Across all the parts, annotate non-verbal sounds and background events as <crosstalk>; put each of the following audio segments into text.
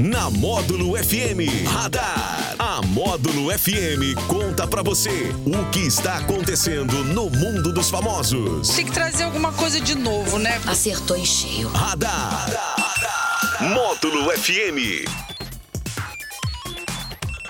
Na Módulo FM Radar. A Módulo FM conta pra você o que está acontecendo no mundo dos famosos. Tem que trazer alguma coisa de novo, né? Acertou em cheio. Radar. Módulo FM.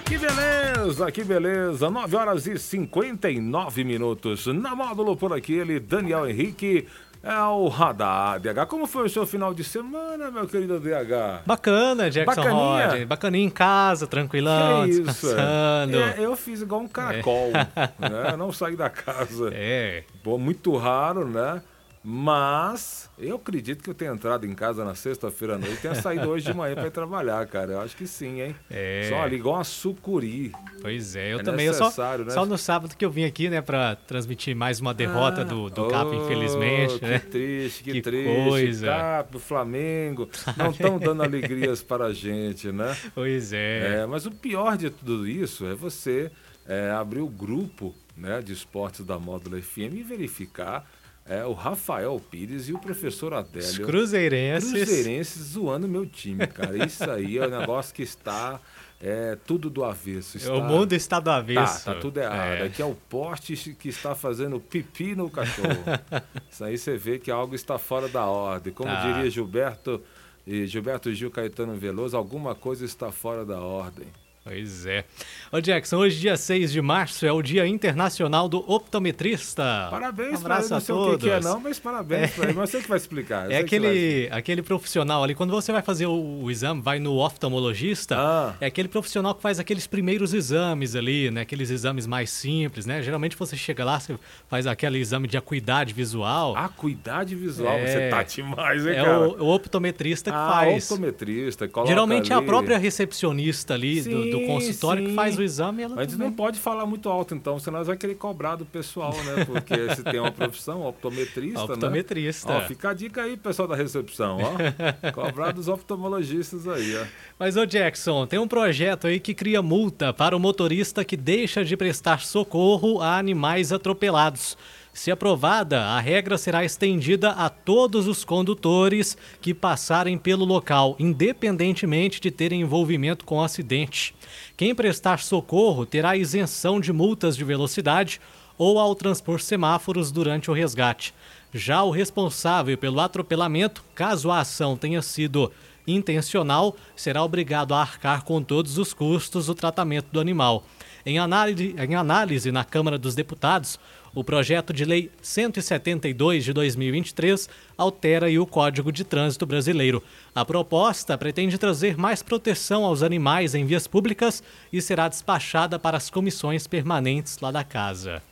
Que beleza, que beleza. 9 horas e 59 minutos. Na módulo por aqui, ele, Daniel Henrique. É o Radar, DH. Como foi o seu final de semana, meu querido DH? Bacana, Jackson Bacaninha. Rod. Bacaninha em casa, tranquilão, Que isso? descansando. É, eu fiz igual um caracol, né? Eu não saí da casa. <laughs> É. Pô, muito raro, né? Mas eu acredito que eu tenha entrado em casa na sexta-feira à noite e tenha <laughs> saído hoje de manhã para ir trabalhar, cara. Eu acho que sim, hein? É. Só ali, igual uma sucuri. Pois é, eu É também. Eu só, né? só no sábado que eu vim aqui, né, pra transmitir mais uma derrota do, do Cap, Oh, infelizmente, que né? triste, que, Que triste. coisa. Cap, o Flamengo, não estão dando alegrias para a gente, né? <laughs> Pois é. É, mas o pior de tudo isso é você é, abrir o grupo né, de esportes da Módulo FM e verificar é, o Rafael Pires e o professor Os Adélio. cruzeirenses. Cruzeirenses zoando meu time, cara. Isso aí é um negócio que está é, tudo do avesso. Está... O mundo está do Tá, avesso. tá tudo errado. É. Aqui é o poste que está fazendo pipi no cachorro. <laughs> Isso aí você vê que algo está fora da ordem. Como Tá. diria Gilberto, e Gilberto Gil Caetano Veloso, alguma coisa está fora da ordem. Pois é. Ô Jackson, hoje, dia 6 de março, é o Dia Internacional do Optometrista. Parabéns um para ele, abraço não a sei todos. o que, que é não, mas parabéns para ele. Mas você que vai explicar. eu É você vai aquele, aquele profissional ali, quando você vai fazer o, o exame, vai no oftalmologista, Ah. é aquele profissional que faz aqueles primeiros exames ali, né? Aqueles exames mais simples, né? Geralmente você chega lá, você faz aquele exame de acuidade visual. Acuidade visual, É. você tá demais, hein, é cara? o, o optometrista que ah, faz. optometrista, coloca Geralmente é a ali. própria recepcionista ali do, do Sim, consultório que sim. faz o exame e ela Mas a gente também- não pode falar muito alto, então, senão nós vai querer cobrar do pessoal, né? Porque <laughs> se tem uma profissão, optometrista, Optometrista. né? Ó, fica a dica aí, pessoal da recepção, ó. <laughs> cobrar dos oftalmologistas aí, ó. Mas, ô Jackson, tem um projeto aí que cria multa para o motorista que deixa de prestar socorro a animais atropelados. Se aprovada, a regra será estendida a todos os condutores que passarem pelo local, independentemente de terem envolvimento com o acidente. Quem prestar socorro terá isenção de multas de velocidade ou ao transpor semáforos durante o resgate. Já o responsável pelo atropelamento, caso a ação tenha sido intencional, será obrigado a arcar com todos os custos do tratamento do animal. Em análise, em análise na Câmara dos Deputados, o projeto de lei 172 de 2023 altera o Código de Trânsito Brasileiro. A proposta pretende trazer mais proteção aos animais em vias públicas e será despachada para as comissões permanentes lá da casa.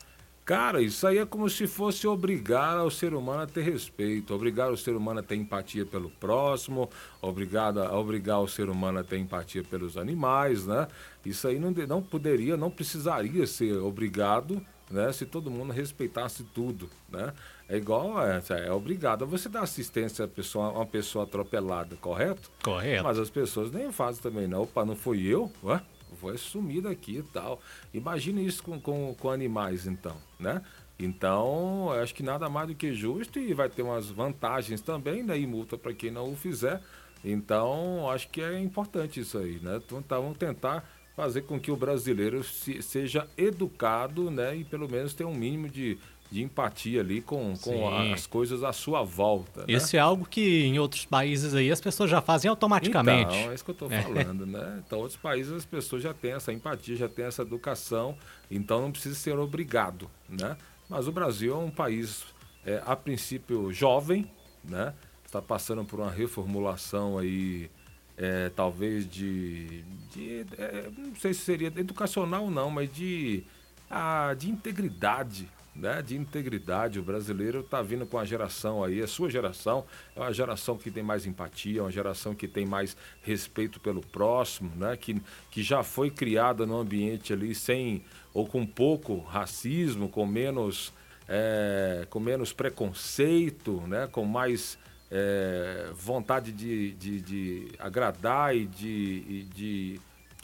Cara, isso aí é como se fosse obrigar o ser humano a ter respeito, obrigar o ser humano a ter empatia pelo próximo, obrigado a obrigar o ser humano a ter empatia pelos animais, né? Isso aí não, não poderia, não precisaria ser obrigado, né? Se todo mundo respeitasse tudo, né? É igual, é, é obrigado a você dar assistência a, pessoa, uma pessoa atropelada, correto? Correto. Mas as pessoas nem fazem também, não. Opa, não foi eu? Ué? Vou sumir daqui e tal. Imagine isso com, com, com animais, então, né? Então, eu acho que nada mais do que justo e vai ter umas vantagens também, né? E multa para quem não o fizer. Então, acho que é importante isso aí, né? Então, tá, vamos tentar fazer com que o brasileiro se- seja educado, né? E pelo menos tenha um mínimo de, de empatia ali com, com Sim. as coisas à sua volta, né? Isso é algo que em outros países aí as pessoas já fazem automaticamente. Então, é isso que eu estou falando, né? Então, outros países as pessoas já têm essa empatia, já têm essa educação, então não precisa ser obrigado, né? Mas o Brasil é um país, é, a princípio, jovem, né? Está passando por uma reformulação aí, é, talvez de, de é, não sei se seria educacional não, mas de, ah, de integridade, né, de integridade. O brasileiro está vindo com a geração aí, a sua geração é uma geração que tem mais empatia, uma geração que tem mais respeito pelo próximo, né, que, que já foi criada num ambiente ali sem ou com pouco racismo, com menos, é, com menos preconceito, né, com mais é, vontade de, de, de agradar e de, e de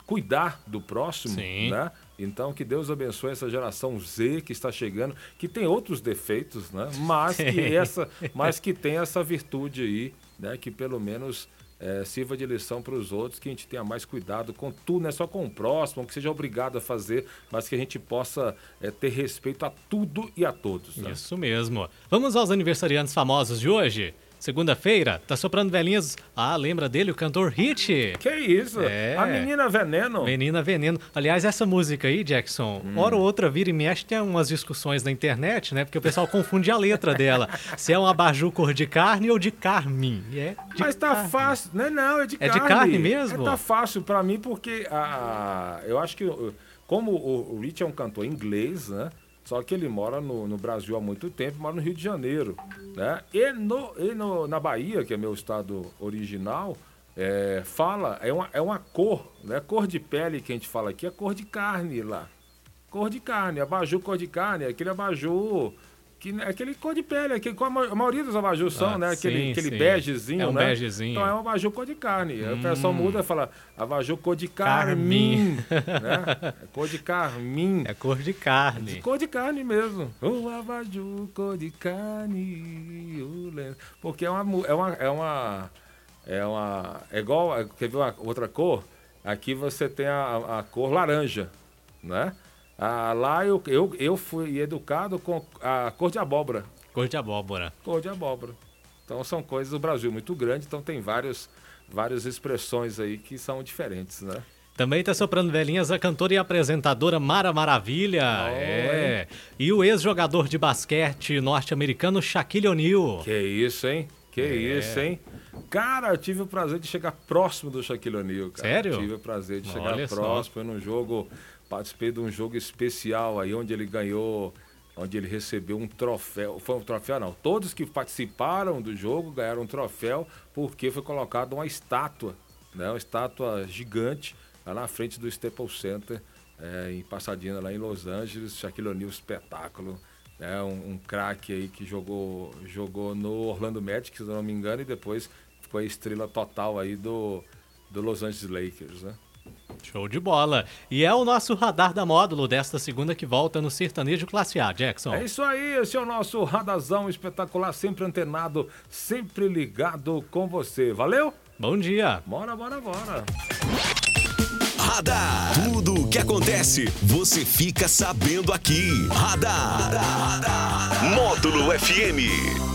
cuidar do próximo, Sim. né? Então que Deus abençoe essa geração Z que está chegando, que tem outros defeitos, né? Mas que Tem. essa, mas que tem essa virtude aí, né? Que pelo menos é, sirva de lição para os outros, que a gente tenha mais cuidado com tudo, não é só com o próximo, que seja obrigado a fazer, mas que a gente possa é, ter respeito a tudo e a todos. Né? Isso mesmo. Vamos aos aniversariantes famosos de hoje? Segunda-feira, tá soprando velhinhas. Ah, lembra dele, o cantor Hit? Que isso? É. A menina veneno. Menina Veneno. Aliás, essa música aí, Jackson, Hum. hora ou outra vira e mexe, tem umas discussões na internet, né? Porque o pessoal confunde a letra dela. <laughs> Se é um abajur cor de carne ou de carmim. É de Mas tá carne. fácil. Não, não, é de É de carne. carne mesmo? É, tá fácil pra mim porque a, eu acho que como o, o Rich é um cantor inglês, né? Só que ele mora no, no Brasil há muito tempo, mora no Rio de Janeiro, né? E, no, e no- na Bahia, que é meu estado original, é, fala, é uma, é uma cor, né? Cor de pele que a gente fala aqui é cor de carne lá. Cor de carne, abajur cor de carne, aquele abajur. Que, é aquele cor de pele, aquele, a maioria dos abajur são, Ah, né? Aquele, sim, aquele sim. begezinho, É um né? begezinho. Então é um abajur cor de carne. Aí O pessoal muda e fala abajur cor de Carmim. né? É cor de carmim. É cor de carne. De cor de carne mesmo. O abajur cor de carne. Porque é uma, é uma. É uma. É uma. É igual. é- Quer ver uma outra cor? Aqui você tem a, a cor laranja, né? Ah, lá eu, eu, eu fui educado com a cor de abóbora. Cor de abóbora. Cor de abóbora. Então são coisas do Brasil muito grande, então tem vários, várias expressões aí que são diferentes, né? Também tá soprando velhinhas a cantora e apresentadora Mara Maravilha. É. E o ex-jogador de basquete norte-americano Shaquille O'Neal. Que isso, hein? Que É. isso, hein? Cara, eu tive o prazer de chegar próximo do Shaquille O'Neal, cara. Sério? Tive o prazer de chegar Olha só. próximo Foi num jogo, participei de um jogo especial aí, onde ele ganhou, onde ele recebeu um troféu. Foi um troféu, não. Todos que participaram do jogo ganharam um troféu, porque foi colocada uma estátua, né? Uma estátua gigante lá na frente do Staples Center, é, em Pasadena, lá em Los Angeles. Shaquille O'Neal, espetáculo. É um, um craque aí que jogou, jogou no Orlando Magic, se não me engano, e depois foi a estrela total aí do, do Los Angeles Lakers, né? Show de bola. E é o nosso radar da módulo desta segunda que volta no Sertanejo Classe A, Jackson. É isso aí, esse é o nosso radazão espetacular, sempre antenado, sempre ligado com você. Valeu? Bom dia. Bora, bora, bora. Radar. Tudo o que acontece, você fica sabendo aqui. Radar. Módulo FM.